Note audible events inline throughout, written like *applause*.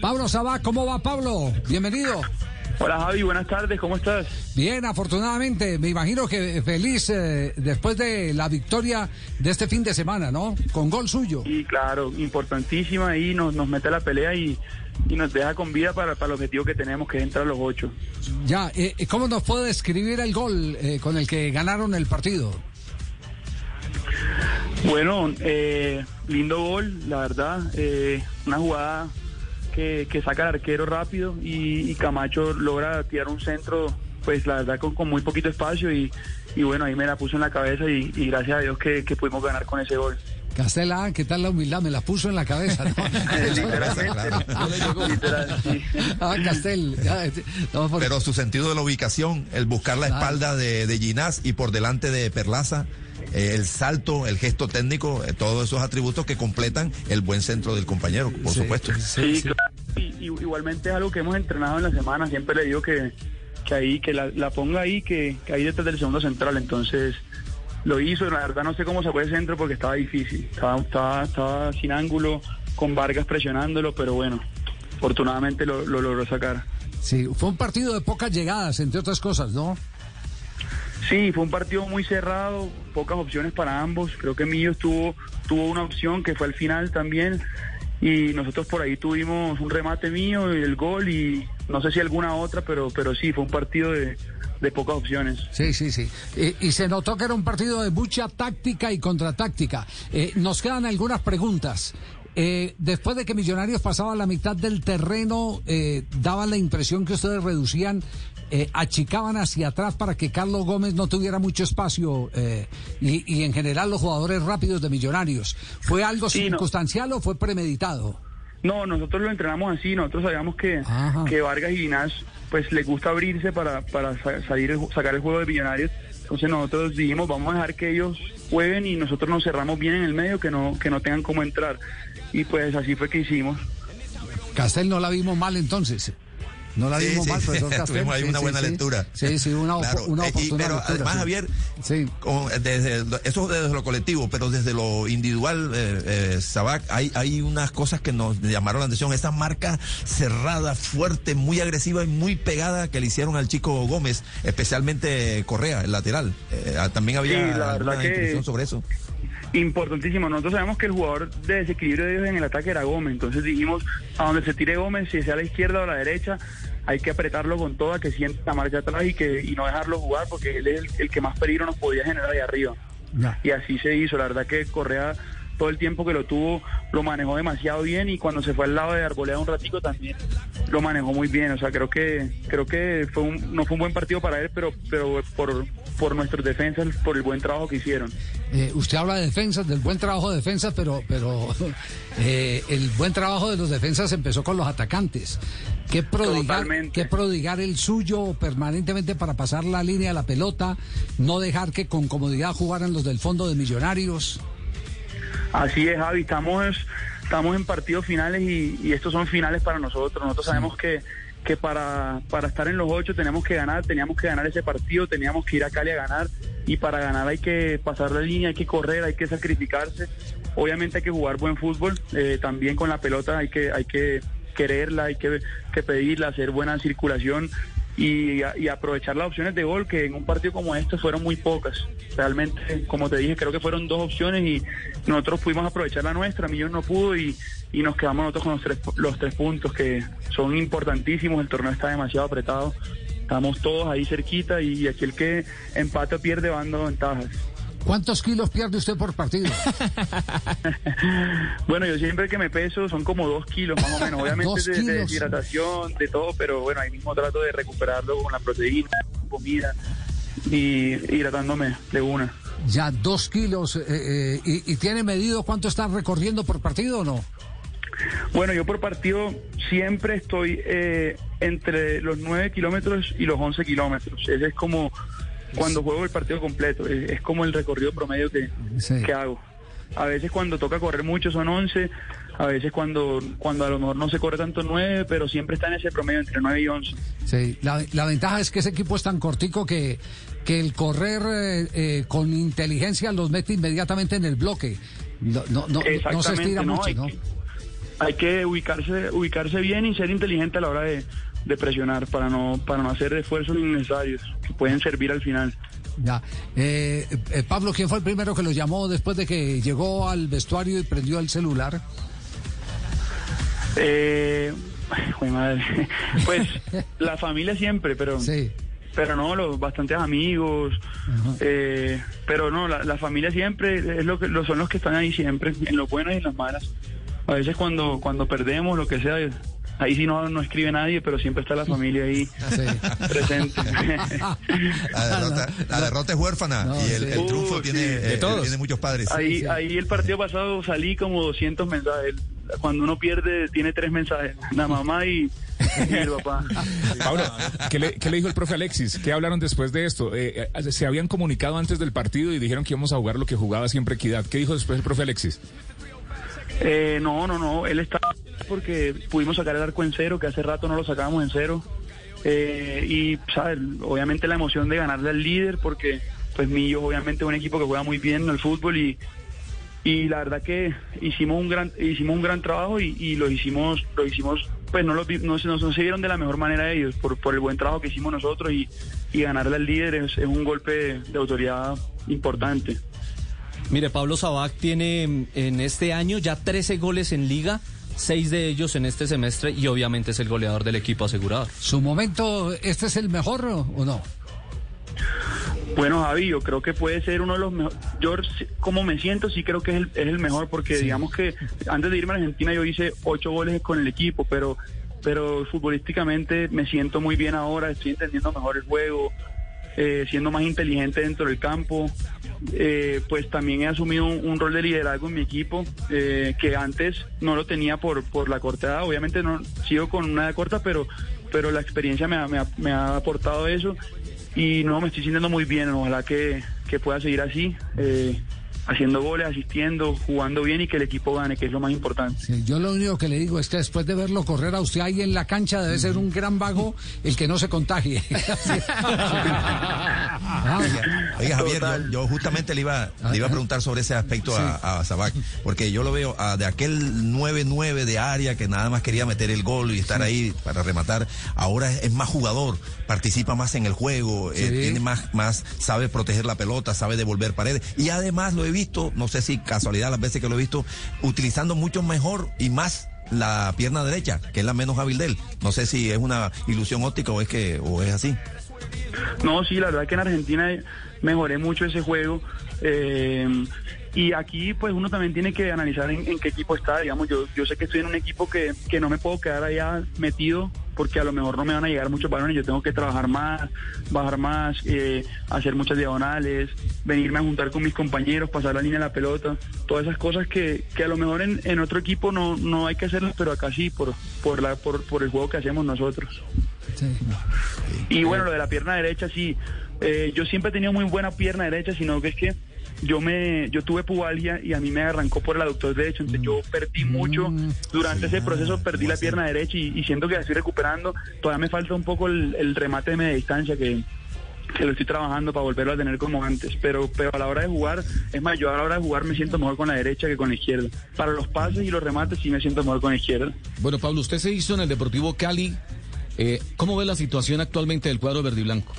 Pablo Sabá, ¿cómo va Pablo? Bienvenido. Hola Javi, buenas tardes, ¿cómo estás? Bien, afortunadamente, me imagino que feliz eh, después de la victoria de este fin de semana, ¿no? Con gol suyo. Y claro, importantísima y nos, nos mete a la pelea y, y nos deja con vida para, para el objetivo que tenemos, que es entrar a los ocho. Ya, eh, ¿cómo nos puede describir el gol eh, con el que ganaron el partido? Bueno, eh, lindo gol, la verdad, eh, una jugada que, que saca el arquero rápido y, y Camacho logra tirar un centro, pues la verdad con, con muy poquito espacio y, y, bueno, ahí me la puso en la cabeza y, y gracias a Dios que, que, pudimos ganar con ese gol. Castela, ¿qué tal la humildad? Me la puso en la cabeza. ¿no? *laughs* Ah, Castel. ya, no, por- Pero su sentido de la ubicación, el buscar la espalda de, de Ginás y por delante de Perlaza, eh, el salto, el gesto técnico, eh, todos esos atributos que completan el buen centro del compañero, por Sí, supuesto. Sí, claro. Y, y- igualmente es algo que hemos entrenado en la semana. Siempre le digo que, que ahí, que la, la ponga ahí, que, que ahí detrás del segundo central. Entonces lo hizo. La verdad no sé cómo sacó el centro porque estaba difícil. Estaba, estaba, estaba sin ángulo, con Vargas presionándolo, pero bueno, afortunadamente lo, lo logró sacar. Sí, fue un partido de pocas llegadas, entre otras cosas, ¿no? Sí, fue un partido muy cerrado, pocas opciones para ambos. Creo que Millos tuvo, tuvo una opción que fue al final también. Y nosotros por ahí tuvimos un remate mío y el gol y no sé si alguna otra, pero, pero sí, fue un partido de, de pocas opciones. Sí, sí, sí. Eh, y se notó que era un partido de mucha táctica y contratáctica. Eh, nos quedan algunas preguntas. Eh, después de que Millonarios pasaba la mitad del terreno, eh, daba la impresión que ustedes reducían, eh, achicaban hacia atrás para que Carlos Gómez no tuviera mucho espacio eh, y, y en general los jugadores rápidos de Millonarios. ¿Fue algo Sí, no. circunstancial o fue premeditado? No, nosotros lo entrenamos así, nosotros sabíamos que, que Vargas y Ginás pues les gusta abrirse para, para sa- salir sacar el juego de millonarios. Entonces nosotros dijimos vamos a dejar que ellos jueguen y nosotros nos cerramos bien en el medio que no, que no tengan cómo entrar. Y pues así fue que hicimos. Castel no la vimos mal entonces. No la Sí, vimos sí, mal, profesor Castel. *laughs* tuvimos ahí Sí, una sí, buena sí. lectura. Sí, sí, una, op- Claro, una eh, y- pero lectura, además, sí. Javier, Sí. con- desde, lo- eso desde lo colectivo, pero desde lo individual, eh, eh, Sabac, hay, hay unas cosas que nos llamaron la atención. Esa marca cerrada, fuerte, muy agresiva y muy pegada que le hicieron al chico Gómez, especialmente Correa, el lateral. Eh, también había Sí, la alguna que- instrucción sobre eso. Importantísimo. Nosotros sabemos que el jugador de desequilibrio de ellos en el ataque era Gómez. Entonces dijimos, a donde se tire Gómez, si sea a la izquierda o a la derecha, hay que apretarlo con toda, que sienta la marcha atrás y que y no dejarlo jugar porque él es el, el que más peligro nos podía generar ahí arriba. Y así se hizo. La verdad que Correa todo el tiempo que lo tuvo lo manejó demasiado bien y cuando se fue al lado de Arboleda un ratico también lo manejó muy bien. O sea, creo que creo que fue un, no fue un buen partido para él, pero pero por por nuestros defensas, por el buen trabajo que hicieron. Eh, usted habla de defensas, del buen trabajo de defensas, pero, pero *laughs* eh, el buen trabajo de los defensas empezó con los atacantes. ¿Qué prodigar, qué prodigar el suyo permanentemente para pasar la línea de la pelota, no dejar que con comodidad jugaran los del fondo de Millonarios? Así es, Javi, estamos, estamos en partidos finales y, y estos son finales para nosotros. Nosotros sabemos que, que para, para estar en los ocho tenemos que ganar, teníamos que ganar ese partido, teníamos que ir a Cali a ganar y para ganar hay que pasar la línea, hay que correr, hay que sacrificarse. Obviamente hay que jugar buen fútbol, eh, también con la pelota hay que, hay que quererla, hay que, que pedirla, hacer buena circulación y, aprovechar las opciones de gol que en un partido como este fueron muy pocas. Realmente, como te dije, creo que fueron dos opciones y nosotros pudimos aprovechar la nuestra, Millón no pudo y, y nos quedamos nosotros con los tres, los tres puntos que son importantísimos, el torneo está demasiado apretado, estamos todos ahí cerquita y aquel que empata pierde van dando ventajas. ¿Cuántos kilos pierde usted por partido? *laughs* Bueno, yo siempre que me peso son como dos kilos más o menos, *laughs* obviamente de, de deshidratación, de todo, pero bueno, ahí mismo trato de recuperarlo con la proteína, con comida y hidratándome de una. Ya dos kilos. eh, eh, y, ¿Y tiene medido cuánto está recorriendo por partido o no? Bueno, yo por partido siempre estoy eh, entre los 9 kilómetros y los 11 kilómetros. Ese es como cuando juego el partido completo, es, es como el recorrido promedio que, Sí. que hago. A veces cuando toca correr mucho son 11, a veces cuando, cuando a lo mejor no se corre tanto 9, pero siempre está en ese promedio entre 9 y 11. Sí, la, la ventaja es que ese equipo es tan cortico que, que el correr eh, eh, con inteligencia los mete inmediatamente en el bloque. No, no, no, no se estira mucho, Hay hay que ubicarse, ubicarse bien y ser inteligente a la hora de, de presionar para no, para no hacer esfuerzos innecesarios que pueden servir al final. Ya. Eh, eh, Pablo, ¿quién fue el primero que lo llamó después de que llegó al vestuario y prendió el celular? Eh, ay, madre. *laughs* Pues la familia siempre, pero Sí. pero no, los bastantes amigos, eh, pero no, la, la familia siempre es lo que son los que están ahí siempre, en lo buenas y en las malas. A veces cuando cuando perdemos lo que sea, ahí sí no, no escribe nadie, pero siempre está la familia ahí *laughs* Sí. presente. *laughs* La derrota, la derrota es huérfana No, y el, sí. el triunfo Uy, tiene, sí. eh, todos. tiene muchos padres. ahí sí. ahí el partido pasado salí como 200 mensajes. Cuando uno pierde tiene tres mensajes, la mamá y, y el papá. *laughs* Pablo, ¿qué le, qué le dijo el profe Alexis? ¿Qué hablaron después de esto? Eh, eh, se habían comunicado antes del partido y dijeron que íbamos a jugar lo que jugaba siempre Equidad. ¿Qué dijo después el profe Alexis? Eh, no, no, no. Él está porque pudimos sacar el arco en cero, que hace rato no lo sacábamos en cero. Eh, y, ¿sabes? Obviamente la emoción de ganarle al líder, porque, pues, Millo, obviamente, es un equipo que juega muy bien en el fútbol y, y la verdad que hicimos un gran, hicimos un gran trabajo y, y lo hicimos, lo hicimos, pues, no, lo, no, no, no se vieron de la mejor manera ellos por, por el buen trabajo que hicimos nosotros y, y ganarle al líder es, es un golpe de autoridad importante. Mire, Pablo Sabac tiene en este año ya 13 goles en liga, 6 de ellos en este semestre y obviamente es el goleador del equipo asegurador. ¿Su momento, este es el mejor o no? Bueno, Javi, yo creo que puede ser uno de los mejores. Yo, como me siento, sí creo que es el, es el mejor, porque digamos que antes de irme a Argentina yo hice ocho goles con el equipo, pero, pero futbolísticamente me siento muy bien ahora, estoy entendiendo mejor el juego, eh, siendo más inteligente dentro del campo. Eh, pues también he asumido un, rol de liderazgo en mi equipo eh, que antes no lo tenía por, por la corta. Obviamente no sigo con una edad corta, pero, pero la experiencia me ha, me ha- me ha aportado eso y no me estoy sintiendo muy bien. Ojalá que, que pueda seguir así, haciendo goles, asistiendo, jugando bien y que el equipo gane, que es lo más importante. Sí, yo lo único que le digo es que después de verlo correr a usted ahí en la cancha debe ser un gran vago el que no se contagie. *laughs* Ah, Oiga, Javier, yo, justamente le iba, le iba a preguntar sobre ese aspecto a, a Sabac, porque yo lo veo ah, de aquel 9-9 de área que nada más quería meter el gol y estar ahí para rematar, ahora es, es más jugador, participa más en el juego, eh, tiene más, más, sabe proteger la pelota, sabe devolver paredes, y además lo he visto, no sé si casualidad las veces que lo he visto, utilizando mucho mejor y más la pierna derecha, que es la menos hábil de él. No sé si es una ilusión óptica o es que, o es así. No, sí, la verdad que en Argentina mejoré mucho ese juego. eh, y aquí, pues uno también tiene que analizar en, en qué equipo está. Digamos, yo, yo sé que estoy en un equipo que, que no me puedo quedar allá metido porque a lo mejor no me van a llegar muchos balones. Yo tengo que trabajar más, bajar más, eh, hacer muchas diagonales, venirme a juntar con mis compañeros, pasar la línea de la pelota. Todas esas cosas que, que a lo mejor en, en otro equipo no, no hay que hacerlas, pero acá sí, por, por, la, por, por el juego que hacemos nosotros. sí. Y bueno, lo de la pierna derecha, sí. Eh, yo siempre he tenido muy buena pierna derecha, sino que es que yo me yo tuve pubalgia y a mí me arrancó por el aductor derecho, entonces yo perdí mucho. Durante ese proceso perdí la pierna derecha y, y siento que la estoy recuperando. Todavía me falta un poco el, el remate de media distancia que, que lo estoy trabajando para volverlo a tener como antes. Pero, pero a la hora de jugar, es más, yo a la hora de jugar me siento mejor con la derecha que con la izquierda. Para los pases y los remates sí me siento mejor con la izquierda. Bueno, Pablo, usted se hizo en el Deportivo Cali. Eh, ¿Cómo ve la situación actualmente del cuadro verde y blanco?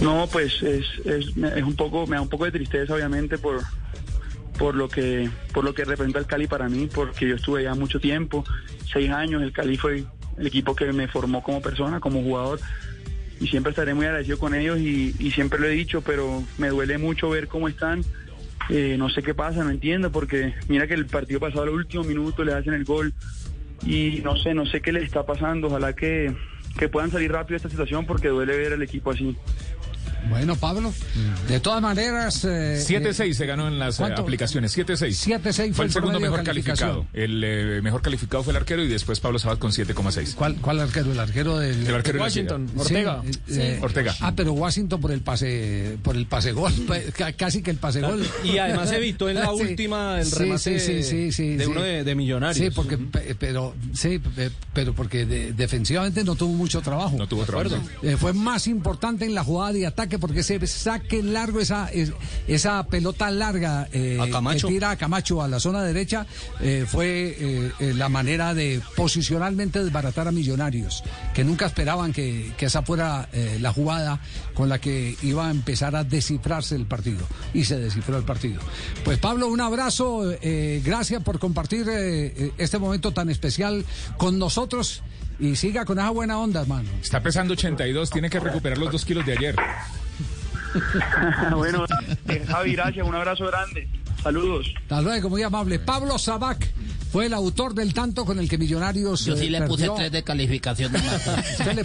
No, pues es, es, es un poco, me da un poco de tristeza obviamente por, por lo que, por lo que representa el Cali para mí, porque yo estuve ya mucho tiempo, seis años, el Cali fue el equipo que me formó como persona, como jugador, y siempre estaré muy agradecido con ellos y, siempre lo he dicho, pero me duele mucho ver cómo están. Eh, no sé qué pasa, no entiendo, porque mira que el partido pasado al último minuto le hacen el gol y no sé, no sé qué les está pasando. Ojalá que, que puedan salir rápido de esta situación porque duele ver al equipo así. Bueno, Pablo, de todas maneras... eh, 7-6 se ganó en las eh, ¿cuánto? aplicaciones. 7-6. 7-6 fue Fue el el segundo mejor calificado. El eh, mejor calificado fue el arquero y después Pablo Sabat con 7,6. ¿Cuál, ¿Cuál arquero? El arquero del... El arquero Washington. Ortega. Sí, eh, Ortega. Ah, pero Washington por el pase, por el pase gol, *laughs* pues, ca- casi que el pase gol. Y además evitó en la *laughs* Sí. última el Sí, remate sí, sí, sí, sí, de sí. uno de, de Millonarios. Sí, porque, pe- pero, sí, pe- pero porque de- defensivamente no tuvo mucho trabajo. No tuvo trabajo. Eh, fue más importante en la jugada de ataque. Saque, porque ese saque largo, esa, es- esa pelota larga eh, A Camacho. que tira a Camacho a la zona derecha, eh, fue eh, eh, la manera de posicionalmente desbaratar a Millonarios, que nunca esperaban que, que esa fuera eh, la jugada con la que iba a empezar a descifrarse el partido. Y se descifró el partido. Pues Pablo, un abrazo, eh, gracias por compartir este momento tan especial con nosotros. Y siga con esa buena onda, hermano. Está pesando 82, tiene que recuperar los dos kilos de ayer. *laughs* bueno, eh, Javi, gracias, un abrazo grande. Saludos. Hasta luego, muy amable. Pablo Sabac fue el autor del tanto con el que Millonarios. Yo sí eh, le puse perdió. tres de calificación *laughs* de